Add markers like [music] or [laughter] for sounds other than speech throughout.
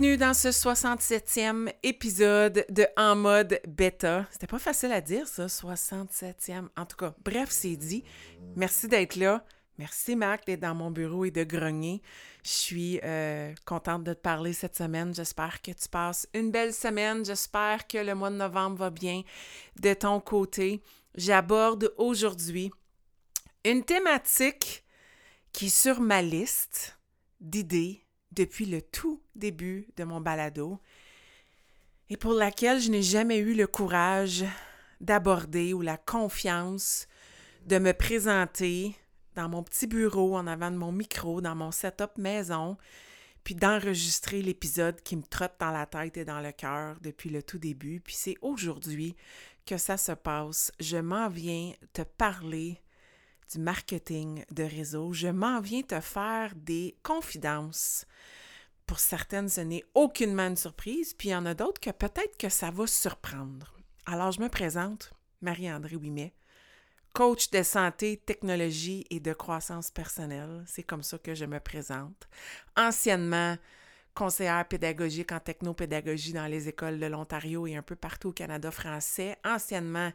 Bienvenue dans ce 67e épisode de En mode bêta. C'était pas facile à dire ça, 67e. En tout cas, bref, c'est dit. Merci d'être là. Merci Marc d'être dans mon bureau et de grogner. Je suis euh, contente de te parler cette semaine. J'espère que tu passes une belle semaine. J'espère que le mois de novembre va bien de ton côté. J'aborde aujourd'hui une thématique qui est sur ma liste d'idées depuis le tout début de mon balado et pour laquelle je n'ai jamais eu le courage d'aborder ou la confiance de me présenter dans mon petit bureau en avant de mon micro, dans mon setup maison, puis d'enregistrer l'épisode qui me trotte dans la tête et dans le cœur depuis le tout début. Puis c'est aujourd'hui que ça se passe. Je m'en viens te parler du marketing de réseau. Je m'en viens te faire des confidences. Pour certaines, ce n'est aucunement une surprise, puis il y en a d'autres que peut-être que ça va surprendre. Alors, je me présente, Marie-André Ouimet, coach de santé, technologie et de croissance personnelle. C'est comme ça que je me présente. Anciennement, conseillère pédagogique en technopédagogie dans les écoles de l'Ontario et un peu partout au Canada français. Anciennement,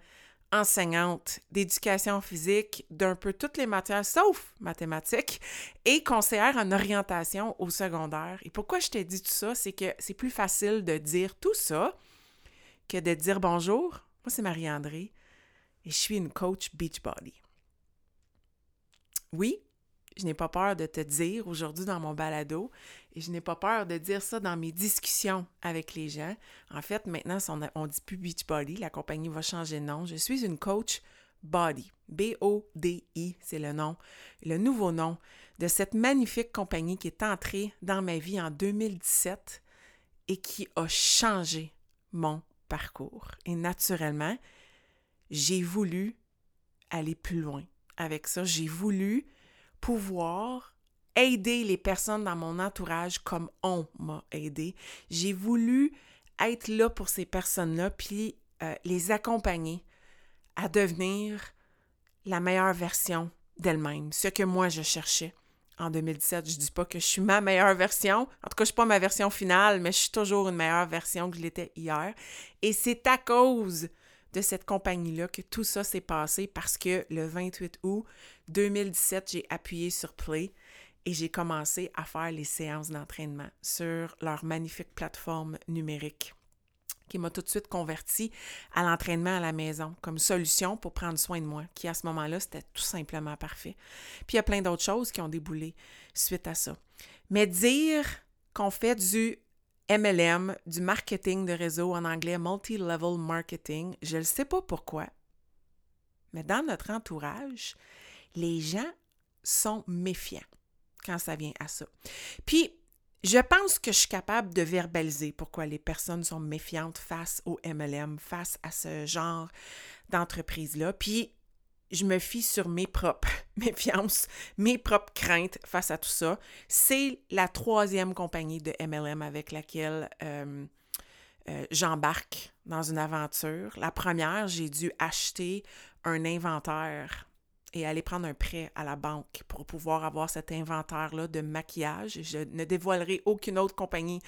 enseignante d'éducation physique d'un peu toutes les matières sauf mathématiques et conseillère en orientation au secondaire. Et pourquoi je t'ai dit tout ça, c'est que c'est plus facile de dire tout ça que de dire bonjour. Moi, c'est Marie-André et je suis une coach Beachbody. Oui, je n'ai pas peur de te dire aujourd'hui dans mon balado et je n'ai pas peur de dire ça dans mes discussions avec les gens. En fait, maintenant, on dit plus Beachbody, la compagnie va changer de nom. Je suis une coach Body. B-O-D-I, c'est le nom, le nouveau nom de cette magnifique compagnie qui est entrée dans ma vie en 2017 et qui a changé mon parcours. Et naturellement, j'ai voulu aller plus loin avec ça. J'ai voulu pouvoir aider les personnes dans mon entourage comme on m'a aidé. J'ai voulu être là pour ces personnes-là, puis euh, les accompagner à devenir la meilleure version d'elles-mêmes, ce que moi je cherchais en 2017. Je dis pas que je suis ma meilleure version. En tout cas, je suis pas ma version finale, mais je suis toujours une meilleure version que je l'étais hier. Et c'est à cause de cette compagnie-là que tout ça s'est passé parce que le 28 août 2017, j'ai appuyé sur Play et j'ai commencé à faire les séances d'entraînement sur leur magnifique plateforme numérique qui m'a tout de suite converti à l'entraînement à la maison comme solution pour prendre soin de moi, qui à ce moment-là, c'était tout simplement parfait. Puis il y a plein d'autres choses qui ont déboulé suite à ça. Mais dire qu'on fait du MLM, du marketing de réseau en anglais, multi-level marketing, je ne sais pas pourquoi, mais dans notre entourage, les gens sont méfiants quand ça vient à ça. Puis, je pense que je suis capable de verbaliser pourquoi les personnes sont méfiantes face au MLM, face à ce genre d'entreprise-là. Puis, je me fie sur mes propres [laughs] méfiances, mes propres craintes face à tout ça. C'est la troisième compagnie de MLM avec laquelle euh, euh, j'embarque dans une aventure. La première, j'ai dû acheter un inventaire et aller prendre un prêt à la banque pour pouvoir avoir cet inventaire-là de maquillage. Je ne dévoilerai aucune autre compagnie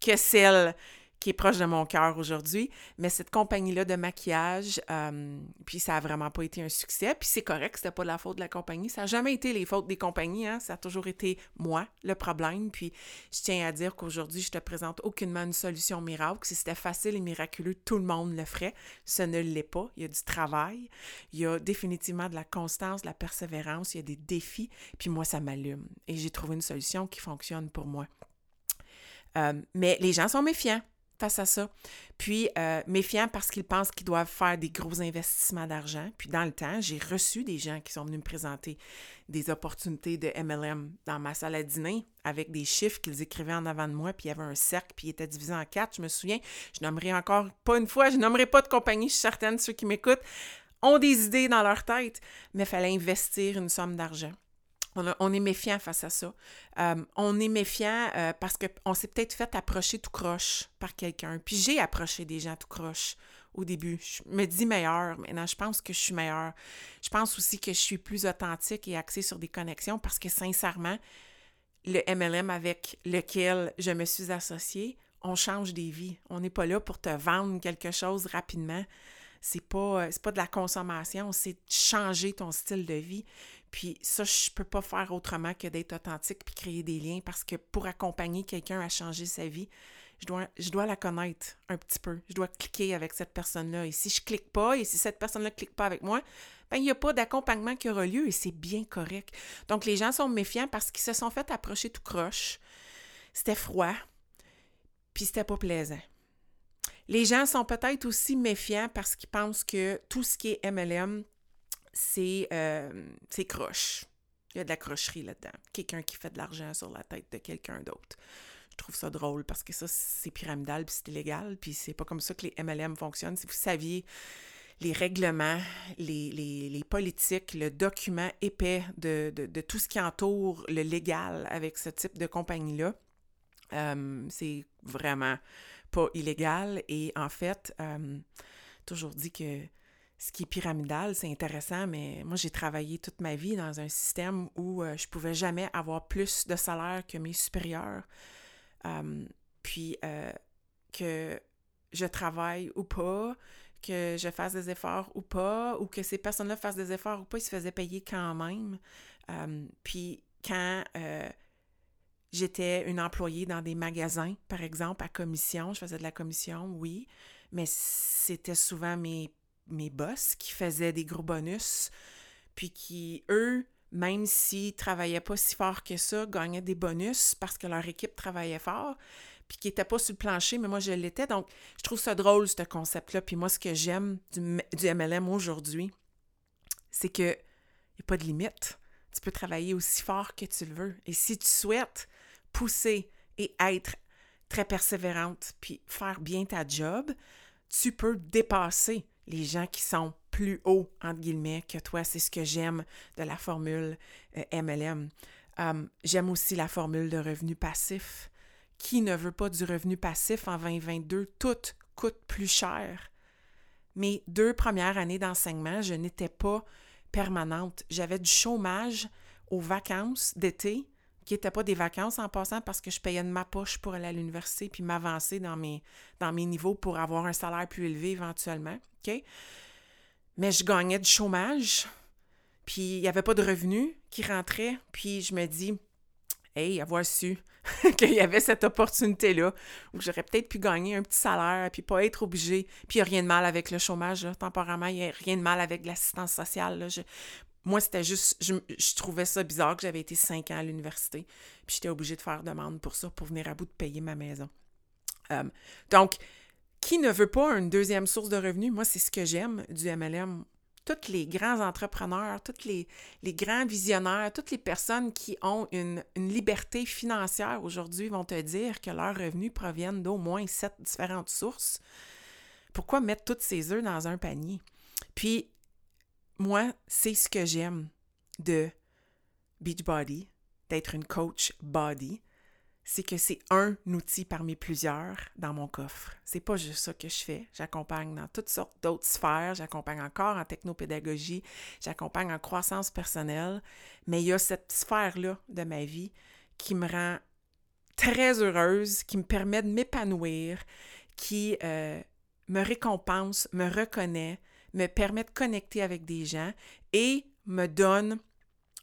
que celle qui est proche de mon cœur aujourd'hui. Mais cette compagnie-là de maquillage, euh, puis ça a vraiment pas été un succès. Puis c'est correct, c'était pas la faute de la compagnie. Ça n'a jamais été les fautes des compagnies, hein. ça a toujours été moi le problème. Puis je tiens à dire qu'aujourd'hui, je te présente aucunement une solution miracle. Si c'était facile et miraculeux, tout le monde le ferait. Ce ne l'est pas. Il y a du travail, il y a définitivement de la constance, de la persévérance, il y a des défis. Puis moi, ça m'allume. Et j'ai trouvé une solution qui fonctionne pour moi. Euh, mais les gens sont méfiants. Face à ça. Puis euh, méfiant parce qu'ils pensent qu'ils doivent faire des gros investissements d'argent. Puis dans le temps, j'ai reçu des gens qui sont venus me présenter des opportunités de MLM dans ma salle à dîner avec des chiffres qu'ils écrivaient en avant de moi, puis il y avait un cercle, puis il était divisé en quatre. Je me souviens, je nommerai encore pas une fois, je nommerai pas de compagnie, je suis certaine, ceux qui m'écoutent ont des idées dans leur tête, mais il fallait investir une somme d'argent. On, est méfiant face à ça. Euh, on est méfiant euh, parce qu'on s'est peut-être fait approcher tout croche par quelqu'un. Puis j'ai approché des gens tout croche au début. Je me dis meilleur. Maintenant, je pense que je suis meilleure. Je pense aussi que je suis plus authentique et axée sur des connexions parce que sincèrement, le MLM avec lequel je me suis associée, on change des vies. On n'est pas là pour te vendre quelque chose rapidement c'est pas, euh, pas de la consommation, c'est changer ton style de vie. Puis ça, je peux pas faire autrement que d'être authentique puis créer des liens parce que pour accompagner quelqu'un à changer sa vie, je dois, la connaître un petit peu. Je dois cliquer avec cette personne-là. Et si je clique pas et si cette personne-là clique pas avec moi, ben il n'y a pas d'accompagnement qui aura lieu et c'est bien correct. Donc les gens sont méfiants parce qu'ils se sont fait approcher tout croche. C'était froid, puis c'était pas plaisant. Les gens sont peut-être aussi méfiants parce qu'ils pensent que tout ce qui est MLM, euh, c'est croche. Il y a de la crocherie là-dedans. Quelqu'un qui fait de l'argent sur la tête de quelqu'un d'autre. Je trouve ça drôle parce que ça, c'est pyramidal puis c'est illégal. Puis c'est pas comme ça que les MLM fonctionnent. Si vous saviez les règlements, les, politiques, le document épais de, de, tout ce qui entoure le légal avec ce type de compagnie-là, euh, c'est vraiment pas illégal. Et en fait, euh, toujours dit que ce qui est pyramidal, c'est intéressant, mais moi, j'ai travaillé toute ma vie dans un système où euh, je pouvais jamais avoir plus de salaire que mes supérieurs. Euh, puis que je travaille ou pas, que je fasse des efforts ou pas, ou que ces personnes-là fassent des efforts ou pas, ils se faisaient payer quand même. puis quand J'étais une employée dans des magasins, par exemple, à commission. Je faisais de la commission, oui, mais c'était souvent mes, mes boss qui faisaient des gros bonus, puis qui, eux, même s'ils travaillaient pas si fort que ça, gagnaient des bonus parce que leur équipe travaillait fort, puis qui n'étaient pas sur le plancher, mais moi, je l'étais. Donc, je trouve ça drôle, ce concept-là. Puis moi, ce que j'aime du, MLM aujourd'hui, c'est qu'il n'y a pas de limite. Tu peux travailler aussi fort que tu le veux. Et si tu souhaites pousser et être très persévérante, puis faire bien ta job, tu peux dépasser les gens qui sont plus hauts, entre guillemets, que toi. C'est ce que j'aime de la formule MLM. Euh, um, j'aime aussi la formule de revenu passif. Qui ne veut pas du revenu passif en 2022? Tout coûte plus cher. Mes deux premières années d'enseignement, je n'étais pas permanente. J'avais du chômage aux vacances d'été qui n'étaient pas des vacances en passant parce que je payais de ma poche pour aller à l'université puis m'avancer dans mes, dans mes niveaux pour avoir un salaire plus élevé éventuellement. OK? Mais je gagnais du chômage, puis il n'y avait pas de revenus qui rentraient, puis je me dis, hey, avoir su [laughs] qu'il y avait cette opportunité-là où j'aurais peut-être pu gagner un petit salaire, puis pas être obligé. Puis il n'y a rien de mal avec le chômage, temporairement, il n'y a rien de mal avec l'assistance sociale. Là moi, c'était juste, je, trouvais ça bizarre que j'avais été cinq ans à l'université, puis j'étais obligée de faire demande pour ça, pour venir à bout de payer ma maison. Euh, donc, qui ne veut pas une deuxième source de revenus? Moi, c'est ce que j'aime du MLM. Tous les grands entrepreneurs, tous les, les, grands visionnaires, toutes les personnes qui ont une, liberté financière aujourd'hui vont te dire que leurs revenus proviennent d'au moins sept différentes sources. Pourquoi mettre toutes ces œufs dans un panier? Puis, moi, c'est ce que j'aime de Beachbody, d'être une coach body, c'est que c'est un outil parmi plusieurs dans mon coffre. C'est pas juste ça que je fais. J'accompagne dans toutes sortes d'autres sphères. J'accompagne encore en technopédagogie. J'accompagne en croissance personnelle. Mais il y a cette sphère-là de ma vie qui me rend très heureuse, qui me permet de m'épanouir, qui euh, me récompense, me reconnaît, me permet de connecter avec des gens et me donne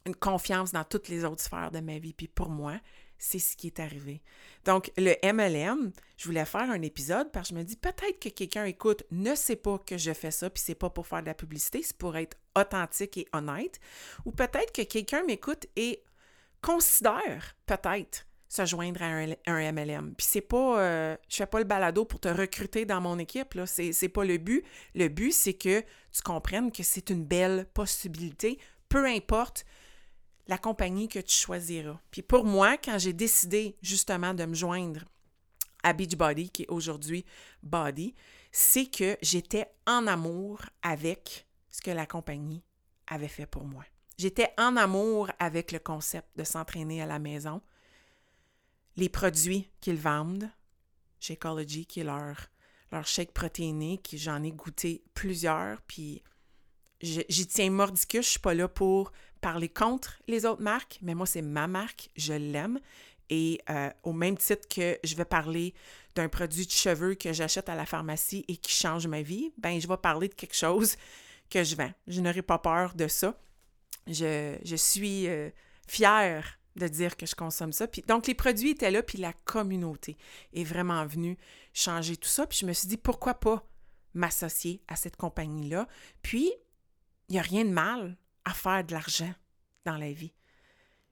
une confiance dans toutes les autres sphères de ma vie. Puis pour moi, c'est ce qui est arrivé. Donc, le MLM, je voulais faire un épisode parce que je me dis peut-être que quelqu'un écoute, ne sait pas que je fais ça, puis c'est pas pour faire de la publicité, c'est pour être authentique et honnête. Ou peut-être que quelqu'un m'écoute et considère peut-être se joindre à un, MLM. Puis c'est pas, euh, je fais pas le balado pour te recruter dans mon équipe, là. C'est, c'est pas le but. Le but, c'est que tu comprennes que c'est une belle possibilité, peu importe la compagnie que tu choisiras. Puis pour moi, quand j'ai décidé justement de me joindre à Beachbody, qui est aujourd'hui Body, c'est que j'étais en amour avec ce que la compagnie avait fait pour moi. J'étais en amour avec le concept de s'entraîner à la maison, les produits qu'ils vendent chez Ecology, qui est leur, leur shake protéiné, qui j'en ai goûté plusieurs, puis j'y tiens mordicus, je suis pas là pour parler contre les autres marques, mais moi, c'est ma marque, je l'aime. Et euh, au même titre que je vais parler d'un produit de cheveux que j'achète à la pharmacie et qui change ma vie, ben je vais parler de quelque chose que je vends. Je n'aurai pas peur de ça. Je, suis euh, fière de dire que je consomme ça. Puis, donc, les produits étaient là, puis la communauté est vraiment venue changer tout ça. Puis je me suis dit, pourquoi pas m'associer à cette compagnie-là? Puis, il n'y a rien de mal à faire de l'argent dans la vie.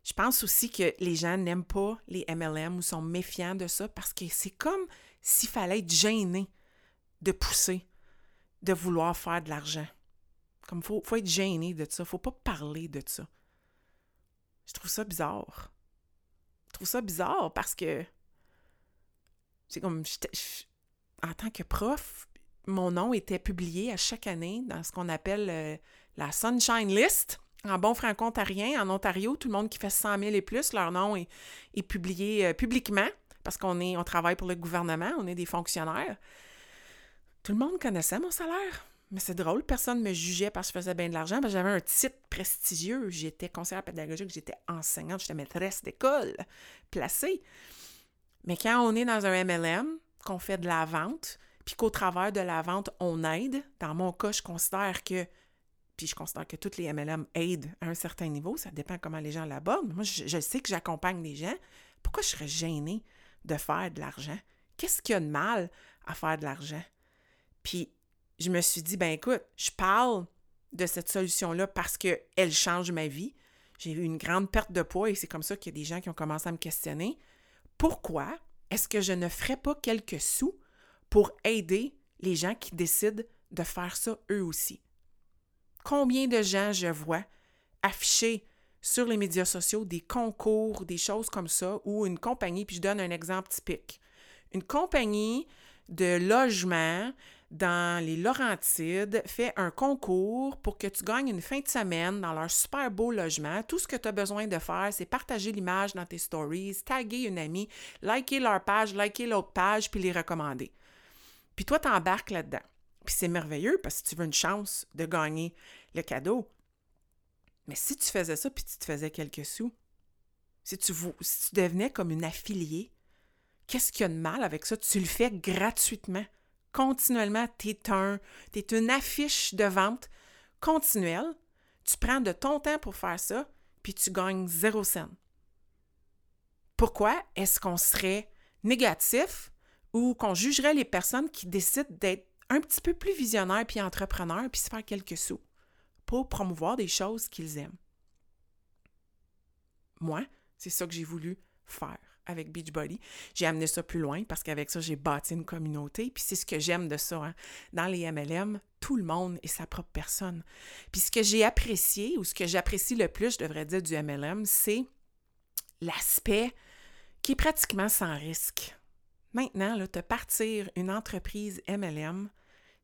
Je pense aussi que les gens n'aiment pas les MLM ou sont méfiants de ça parce que c'est comme s'il fallait être gêné de pousser, de vouloir faire de l'argent. Comme il faut, faut, être gêné de ça. faut pas parler de ça. Je trouve ça bizarre. Je trouve ça bizarre parce que c'est comme en tant que prof, mon nom était publié à chaque année dans ce qu'on appelle euh, la Sunshine List. En bon franco-ontarien, en Ontario, tout le monde qui fait 100 000 et plus, leur nom est, publié euh, publiquement parce qu'on on travaille pour le gouvernement, on est des fonctionnaires. Tout le monde connaissait mon salaire. Mais c'est drôle, personne ne me jugeait parce que je faisais bien de l'argent. J'avais un titre prestigieux. J'étais conseillère pédagogique, j'étais enseignante, j'étais maîtresse d'école placée. Mais quand on est dans un MLM, qu'on fait de la vente, puis qu'au travers de la vente, on aide, dans mon cas, je considère que, puis je considère que toutes les MLM aident à un certain niveau, ça dépend comment les gens l'abordent. Moi, je, sais que j'accompagne les gens. Pourquoi je serais gênée de faire de l'argent? Qu'est-ce qu'il y a de mal à faire de l'argent? Puis je me suis dit, ben écoute, je parle de cette solution-là parce qu'elle change ma vie. J'ai eu une grande perte de poids et c'est comme ça qu'il y a des gens qui ont commencé à me questionner. Pourquoi est-ce que je ne ferais pas quelques sous pour aider les gens qui décident de faire ça eux aussi? Combien de gens je vois afficher sur les médias sociaux des concours, des choses comme ça, ou une compagnie, puis je donne un exemple typique. Une compagnie de logement dans les Laurentides fait un concours pour que tu gagnes une fin de semaine dans leur super beau logement. Tout ce que tu as besoin de faire, c'est partager l'image dans tes stories, taguer une amie, liker leur page, liker l'autre page, puis les recommander. Puis toi, tu embarques là-dedans. Puis c'est merveilleux parce que tu veux une chance de gagner le cadeau. Mais si tu faisais ça, puis tu te faisais quelques sous, si tu, devenais comme une affiliée, qu'est-ce qu'il y a de mal avec ça? Tu le fais gratuitement continuellement, tu es, es une affiche de vente continuelle. Tu prends de ton temps pour faire ça, puis tu gagnes zéro cent. Pourquoi est-ce qu'on serait négatif ou qu'on jugerait les personnes qui décident d'être un petit peu plus visionnaires puis entrepreneurs puis se faire quelques sous? Pour promouvoir des choses qu'ils aiment? Moi, c'est ça que j'ai voulu faire avec Beachbody. J'ai amené ça plus loin parce qu'avec ça, j'ai bâti une communauté. Puis c'est ce que j'aime de ça. Hein. Dans les MLM, tout le monde est sa propre personne. Puis ce que j'ai apprécié, ou ce que j'apprécie le plus, je devrais dire, du MLM, c'est l'aspect qui est pratiquement sans risque. Maintenant, là, te partir une entreprise MLM,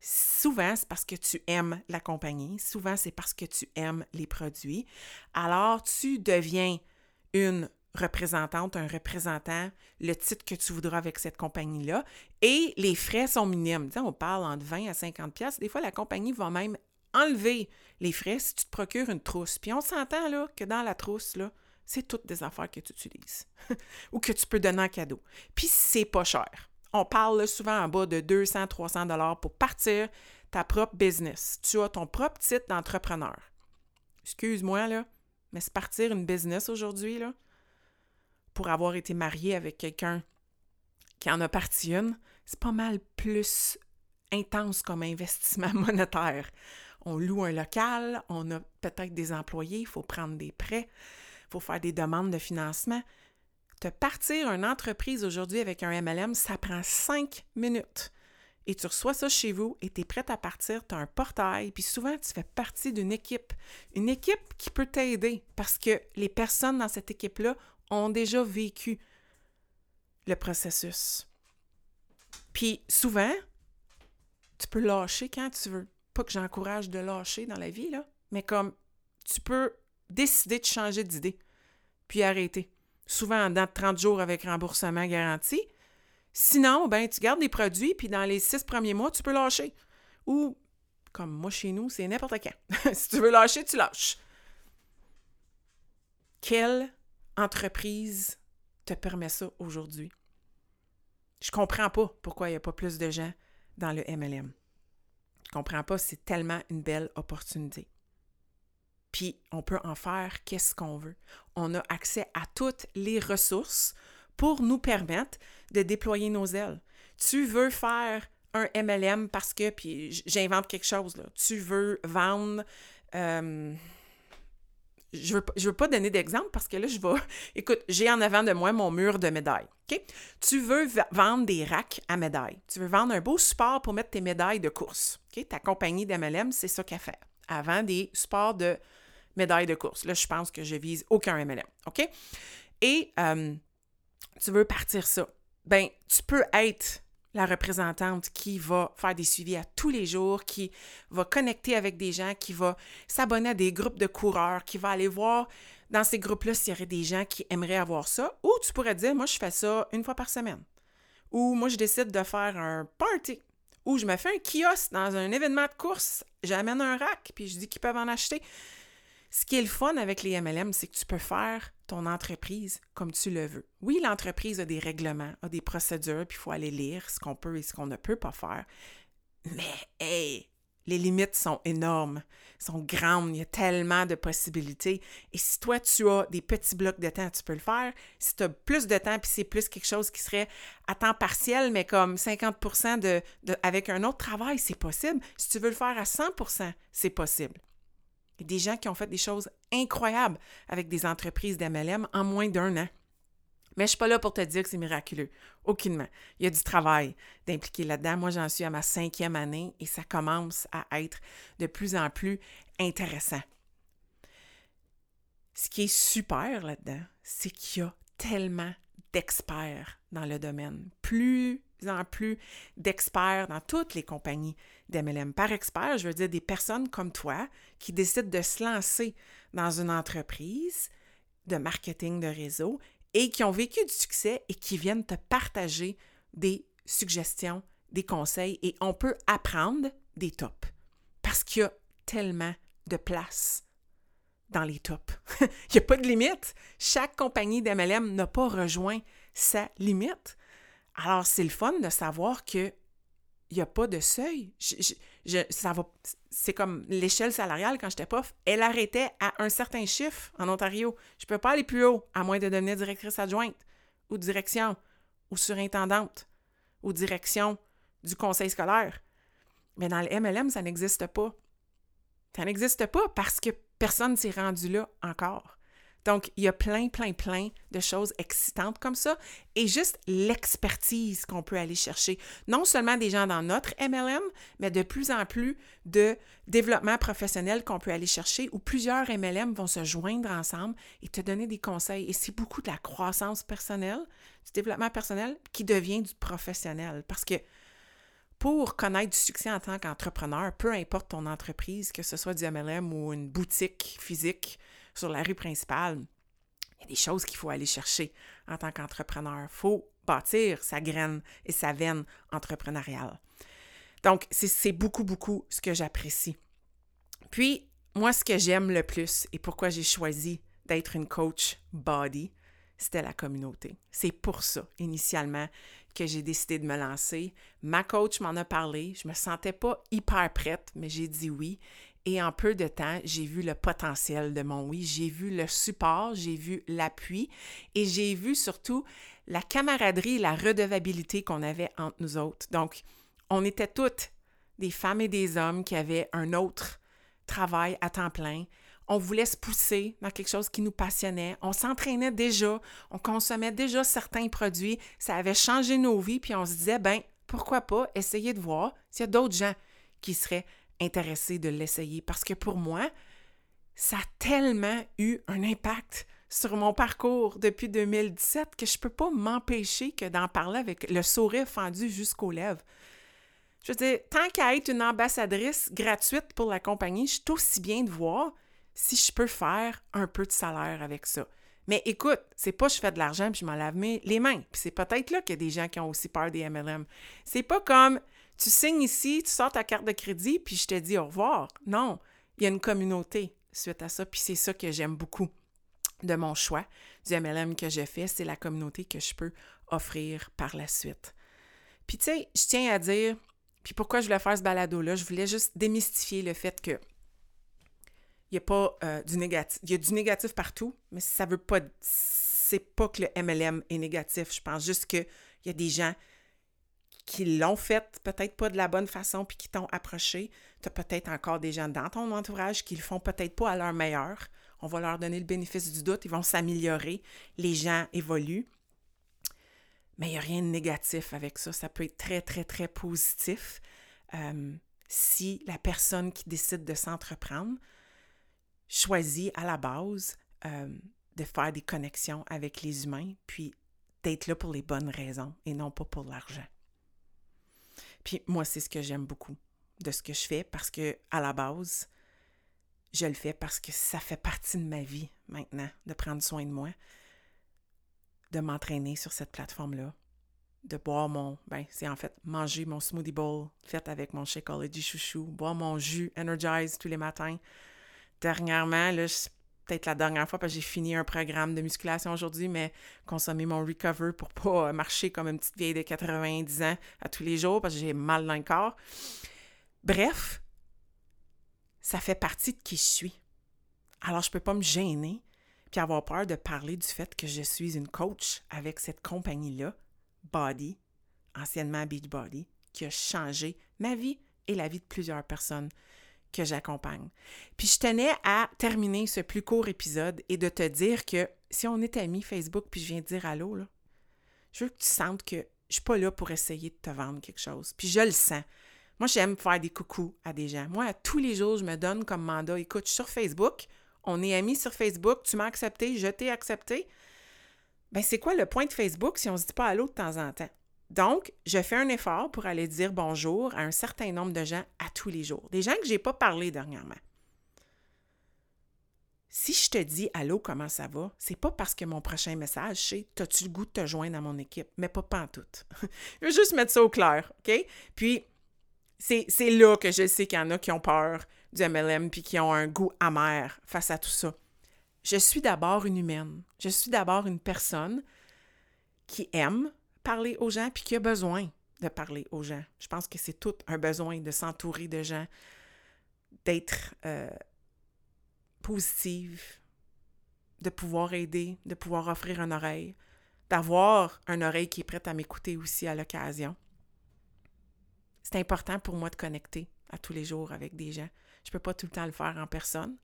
souvent c'est parce que tu aimes la compagnie, souvent c'est parce que tu aimes les produits. Alors, tu deviens une représentante, un représentant, le titre que tu voudras avec cette compagnie-là. Et les frais sont minimes. on parle entre 20 à 50 pièces. Des fois, la compagnie va même enlever les frais si tu te procures une trousse. Puis on s'entend là que dans la trousse, c'est toutes des affaires que tu utilises [laughs] ou que tu peux donner en cadeau. Puis c'est pas cher. On parle souvent en bas de 200, 300 dollars pour partir ta propre business. Tu as ton propre titre d'entrepreneur. Excuse-moi, là, mais c'est partir une business aujourd'hui, là, pour avoir été marié avec quelqu'un qui en a parti une, c'est pas mal plus intense comme investissement [laughs] monétaire. On loue un local, on a peut-être des employés, il faut prendre des prêts, il faut faire des demandes de financement. Te partir une entreprise aujourd'hui avec un MLM, ça prend cinq minutes. Et tu reçois ça chez vous et tu es prête à partir, tu as un portail, puis souvent tu fais partie d'une équipe. Une équipe qui peut t'aider parce que les personnes dans cette équipe-là ont déjà vécu le processus. Puis souvent, tu peux lâcher quand tu veux. Pas que j'encourage de lâcher dans la vie, là, mais comme tu peux décider de changer d'idée, puis arrêter. Souvent dans 30 jours avec remboursement garanti. Sinon, ben, tu gardes les produits, puis dans les six premiers mois, tu peux lâcher. Ou, comme moi chez nous, c'est n'importe quand. [laughs] si tu veux lâcher, tu lâches. Quelle entreprise te permet ça aujourd'hui? Je comprends pas pourquoi il n'y a pas plus de gens dans le MLM. Je comprends pas, c'est tellement une belle opportunité. Puis on peut en faire qu'est-ce qu'on veut. On a accès à toutes les ressources pour nous permettre de déployer nos ailes. Tu veux faire un MLM parce que, puis j'invente quelque chose, tu veux vendre... Euh, je ne veux, veux, pas donner d'exemple parce que là, je vais... [laughs] Écoute, j'ai en avant de moi mon mur de médailles. Tu veux vendre des racks à médailles. Tu veux vendre un beau support pour mettre tes médailles de course. OK? Ta compagnie d'MLM, c'est ça qu'elle fait. Avant des supports de médailles de course. Là, je pense que je vise aucun MLM. OK? Et euh, tu veux partir ça. Ben, tu peux être la représentante qui va faire des suivis à tous les jours, qui va connecter avec des gens, qui va s'abonner à des groupes de coureurs, qui va aller voir dans ces groupes-là s'il y aurait des gens qui aimeraient avoir ça. Ou tu pourrais dire, moi, je fais ça une fois par semaine. Ou moi, je décide de faire un party. Ou je me fais un kiosque dans un événement de course, j'amène un rack, puis je dis qu'ils peuvent en acheter. Ce qui est le fun avec les MLM, c'est que tu peux faire ton entreprise comme tu le veux. Oui, l'entreprise a des règlements, a des procédures, puis il faut aller lire ce qu'on peut et ce qu'on ne peut pas faire. Mais, hey, les limites sont énormes, sont grandes, il y a tellement de possibilités. Et si toi, tu as des petits blocs de temps, tu peux le faire. Si tu as plus de temps, puis c'est plus quelque chose qui serait à temps partiel, mais comme 50 de, avec un autre travail, c'est possible. Si tu veux le faire à 100% c'est possible. Des gens qui ont fait des choses incroyables avec des entreprises d'MLM en moins d'un an. Mais je ne suis pas là pour te dire que c'est miraculeux. Aucunement. Il y a du travail d'impliquer là-dedans. Moi, j'en suis à ma cinquième année et ça commence à être de plus en plus intéressant. Ce qui est super là-dedans, c'est qu'il y a tellement d'experts dans le domaine. Plus plus d'experts dans toutes les compagnies d'MLM. Par expert, je veux dire des personnes comme toi qui décident de se lancer dans une entreprise de marketing de réseau et qui ont vécu du succès et qui viennent te partager des suggestions, des conseils et on peut apprendre des tops parce qu'il y a tellement de place dans les tops. [laughs] Il n'y a pas de limite. Chaque compagnie d'MLM n'a pas rejoint sa limite. Alors, c'est le fun de savoir que il n'y a pas de seuil. c'est comme l'échelle salariale quand j'étais pas, elle arrêtait à un certain chiffre en Ontario. Je ne peux pas aller plus haut, à moins de devenir directrice adjointe, ou direction, ou surintendante, ou direction du conseil scolaire. Mais dans le MLM, ça n'existe pas. Ça n'existe pas parce que personne ne s'est rendu là encore. Donc, il y a plein, plein, plein de choses excitantes comme ça et juste l'expertise qu'on peut aller chercher. Non seulement des gens dans notre MLM, mais de plus en plus de développement professionnel qu'on peut aller chercher où plusieurs MLM vont se joindre ensemble et te donner des conseils. Et c'est beaucoup de la croissance personnelle, du développement personnel qui devient du professionnel parce que pour connaître du succès en tant qu'entrepreneur, peu importe ton entreprise, que ce soit du MLM ou une boutique physique, sur la rue principale, il y a des choses qu'il faut aller chercher en tant qu'entrepreneur. Il faut bâtir sa graine et sa veine entrepreneuriale. Donc, c'est beaucoup, beaucoup ce que j'apprécie. Puis, moi, ce que j'aime le plus et pourquoi j'ai choisi d'être une coach body, c'était la communauté. C'est pour ça, initialement, que j'ai décidé de me lancer. Ma coach m'en a parlé. Je me sentais pas hyper prête, mais j'ai dit oui. Et en peu de temps, j'ai vu le potentiel de mon oui, j'ai vu le support, j'ai vu l'appui et j'ai vu surtout la camaraderie, la redevabilité qu'on avait entre nous autres. Donc, on était toutes des femmes et des hommes qui avaient un autre travail à temps plein. on voulait se pousser dans quelque chose qui nous passionnait. On s'entraînait déjà, on consommait déjà certains produits, ça avait changé nos vies, puis on se disait, ben, pourquoi pas essayer de voir s'il y a d'autres gens qui seraient intéressés de l'essayer. Parce que pour moi, ça a tellement eu un impact sur mon parcours depuis 2017 que je ne peux pas m'empêcher que d'en parler avec le sourire fendu jusqu'aux lèvres. Je veux dire, tant qu'à être une ambassadrice gratuite pour la compagnie, je suis aussi bien de voir si je peux faire un peu de salaire avec ça. Mais écoute, c'est pas je fais de l'argent puis je m'en lave les mains. Puis c'est peut-être là qu'il y a des gens qui ont aussi peur des MLM. C'est pas comme tu signes ici, tu sors ta carte de crédit puis je te dis au revoir. Non, il y a une communauté suite à ça puis c'est ça que j'aime beaucoup de mon choix du MLM que j'ai fait, c'est la communauté que je peux offrir par la suite. Puis tu sais, je tiens à dire, puis pourquoi je voulais faire ce balado-là, je voulais juste démystifier le fait que il y a pas euh, du négatif. Il y a du négatif partout, mais ça veut pas. C'est pas que le MLM est négatif. Je pense juste qu'il y a des gens qui l'ont fait peut-être pas de la bonne façon puis qui t'ont approché. Tu as peut-être encore des gens dans ton entourage qui le font peut-être pas à leur meilleur. On va leur donner le bénéfice du doute, ils vont s'améliorer, les gens évoluent. Mais il n'y a rien de négatif avec ça. Ça peut être très, très, très positif euh, si la personne qui décide de s'entreprendre choisit à la base euh, de faire des connexions avec les humains, puis d'être là pour les bonnes raisons et non pas pour l'argent. Puis moi, c'est ce que j'aime beaucoup de ce que je fais parce que à la base, je le fais parce que ça fait partie de ma vie maintenant, de prendre soin de moi, de m'entraîner sur cette plateforme-là, de boire mon, ben, c'est en fait manger mon smoothie bowl fait avec mon Shakeology chouchou, boire mon jus Energize tous les matins. Dernièrement, là, peut-être la dernière fois, parce que j'ai fini un programme de musculation aujourd'hui, mais consommer mon Recover pour pas marcher comme une petite vieille de 90 ans à tous les jours parce que j'ai mal dans le corps. Bref, ça fait partie de qui je suis. Alors, je ne peux pas me gêner puis avoir peur de parler du fait que je suis une coach avec cette compagnie-là, Body, anciennement Beachbody, qui a changé ma vie et la vie de plusieurs personnes que j'accompagne. Puis je tenais à terminer ce plus court épisode et de te dire que si on est amis Facebook puis je viens te dire allô, je veux que tu sentes que je suis pas là pour essayer de te vendre quelque chose. Puis je le sens. Moi, j'aime faire des coucous à des gens. Moi, tous les jours, je me donne comme mandat, écoute, sur Facebook, on est amis sur Facebook, tu m'as accepté, je t'ai accepté. Ben, c'est quoi le point de Facebook si on se dit pas allô de temps en temps? Donc, je fais un effort pour aller dire bonjour à un certain nombre de gens à tous les jours. Des gens que je n'ai pas parlé dernièrement. Si je te dis allô, comment ça va, c'est pas parce que mon prochain message, c'est T'as-tu le goût de te joindre à mon équipe? Mais pas en tout. [laughs] je veux juste mettre ça au clair, OK? Puis, c'est là que je sais qu'il y en a qui ont peur du MLM puis qui ont un goût amer face à tout ça. Je suis d'abord une humaine. Je suis d'abord une personne qui aime parler aux gens puis qui a besoin de parler aux gens. Je pense que c'est tout un besoin de s'entourer de gens, d'être euh, positive, de pouvoir aider, de pouvoir offrir une oreille, d'avoir une oreille qui est prête à m'écouter aussi à l'occasion c'est important pour moi de connecter à tous les jours avec des gens. Je ne peux pas tout le temps le faire en personne.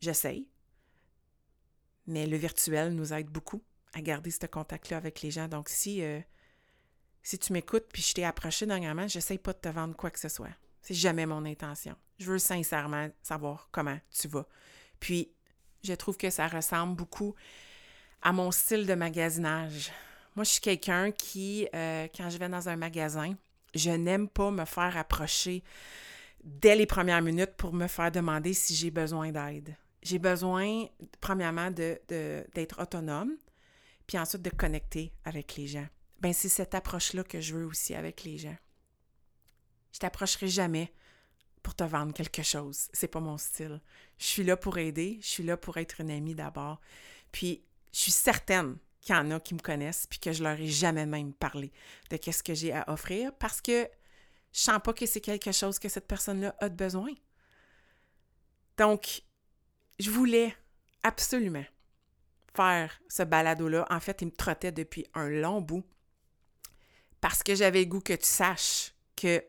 J'essaye. Mais le virtuel nous aide beaucoup à garder ce contact-là avec les gens. Donc, si, euh, si tu m'écoutes puis je t'ai approché dernièrement, j'essaye pas de te vendre quoi que ce soit. C'est jamais mon intention. Je veux sincèrement savoir comment tu vas. Puis, je trouve que ça ressemble beaucoup à mon style de magasinage. Moi, je suis quelqu'un qui, euh, quand je vais dans un magasin, je n'aime pas me faire approcher dès les premières minutes pour me faire demander si j'ai besoin d'aide. J'ai besoin, premièrement, d'être de, autonome, puis ensuite de connecter avec les gens. Ben, c'est cette approche-là que je veux aussi avec les gens. Je t'approcherai jamais pour te vendre quelque chose. C'est pas mon style. Je suis là pour aider, je suis là pour être une amie d'abord. Puis, je suis certaine qu'il y en a qui me connaissent puis que je leur ai jamais même parlé de qu'est-ce que j'ai à offrir parce que je sens pas que c'est quelque chose que cette personne-là a besoin. Donc, je voulais absolument faire ce balado-là. En fait, il me trottait depuis un long bout parce que j'avais le goût que tu saches que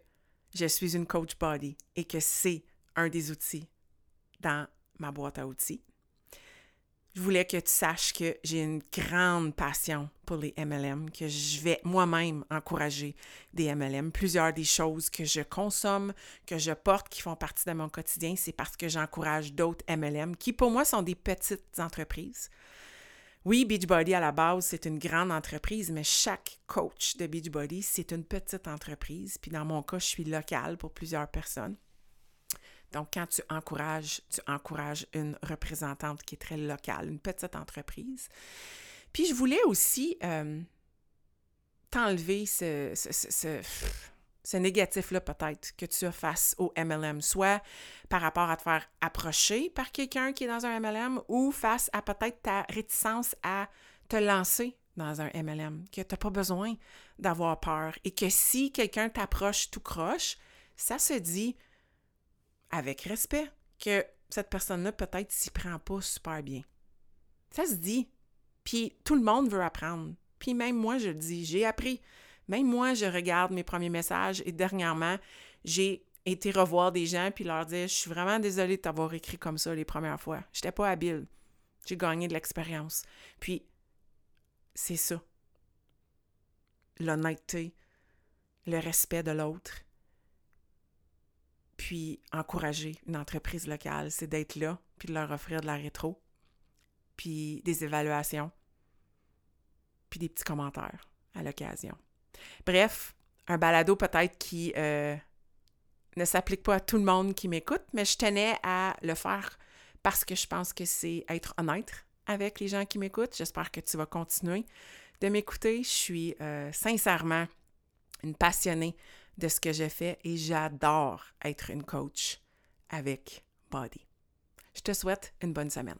je suis une coach body et que c'est un des outils dans ma boîte à outils. Je voulais que tu saches que j'ai une grande passion pour les MLM, que je vais moi-même encourager des MLM. Plusieurs des choses que je consomme, que je porte, qui font partie de mon quotidien, c'est parce que j'encourage d'autres MLM qui, pour moi, sont des petites entreprises. Oui, Beachbody, à la base, c'est une grande entreprise, mais chaque coach de Beachbody, c'est une petite entreprise. Puis dans mon cas, je suis locale pour plusieurs personnes. Donc, quand tu encourages, tu encourages une représentante qui est très locale, une petite entreprise. Puis, je voulais aussi euh, t'enlever ce, ce, négatif-là, peut-être, que tu as face au MLM, soit par rapport à te faire approcher par quelqu'un qui est dans un MLM ou face à peut-être ta réticence à te lancer dans un MLM, que tu n'as pas besoin d'avoir peur et que si quelqu'un t'approche tout croche, ça se dit avec respect que cette personne-là peut-être s'y prend pas super bien. Ça se dit. Puis tout le monde veut apprendre. Puis même moi, je le dis, j'ai appris. Même moi, je regarde mes premiers messages et dernièrement, j'ai été revoir des gens puis leur dire Je suis vraiment désolée de t'avoir écrit comme ça les premières fois. Je n'étais pas habile. J'ai gagné de l'expérience. Puis, c'est ça. L'honnêteté, le respect de l'autre, puis encourager une entreprise locale, c'est d'être là, puis de leur offrir de la rétro, puis des évaluations, puis des petits commentaires à l'occasion. Bref, un balado peut-être qui euh, ne s'applique pas à tout le monde qui m'écoute, mais je tenais à le faire parce que je pense que c'est être honnête avec les gens qui m'écoutent. J'espère que tu vas continuer de m'écouter. Je suis euh, sincèrement une passionnée de ce que j'ai fait et j'adore être une coach avec Body. Je te souhaite une bonne semaine.